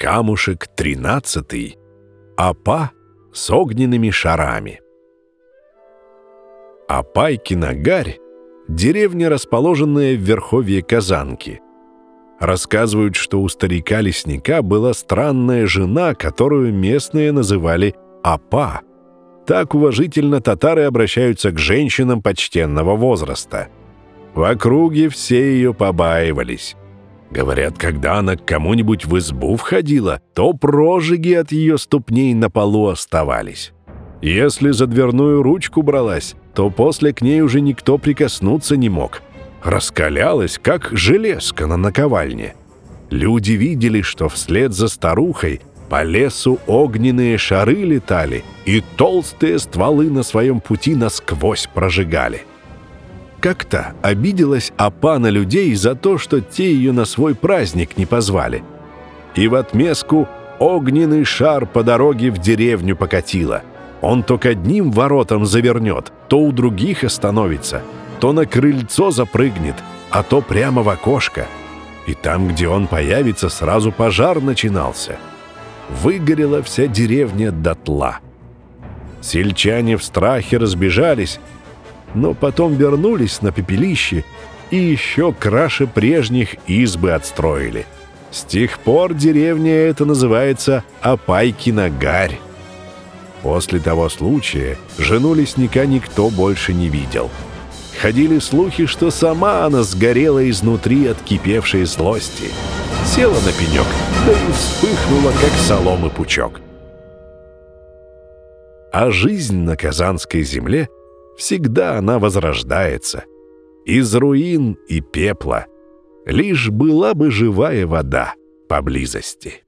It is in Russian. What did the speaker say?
камушек тринадцатый, апа с огненными шарами. Апайкина-гарь — деревня, расположенная в верховье Казанки. Рассказывают, что у старика-лесника была странная жена, которую местные называли Апа. Так уважительно татары обращаются к женщинам почтенного возраста. В округе все ее побаивались. Говорят, когда она к кому-нибудь в избу входила, то прожиги от ее ступней на полу оставались. Если за дверную ручку бралась, то после к ней уже никто прикоснуться не мог. Раскалялась, как железка на наковальне. Люди видели, что вслед за старухой по лесу огненные шары летали и толстые стволы на своем пути насквозь прожигали. Как-то обиделась Апа на людей за то, что те ее на свой праздник не позвали. И в отместку огненный шар по дороге в деревню покатила. Он то к одним воротам завернет, то у других остановится, то на крыльцо запрыгнет, а то прямо в окошко. И там, где он появится, сразу пожар начинался. Выгорела вся деревня дотла. Сельчане в страхе разбежались, но потом вернулись на пепелище и еще краше прежних избы отстроили. С тех пор деревня эта называется Апайкина-Гарь. После того случая жену лесника никто больше не видел. Ходили слухи, что сама она сгорела изнутри от кипевшей злости. Села на пенек, да и вспыхнула, как соломы пучок. А жизнь на Казанской земле — всегда она возрождается. Из руин и пепла. Лишь была бы живая вода поблизости.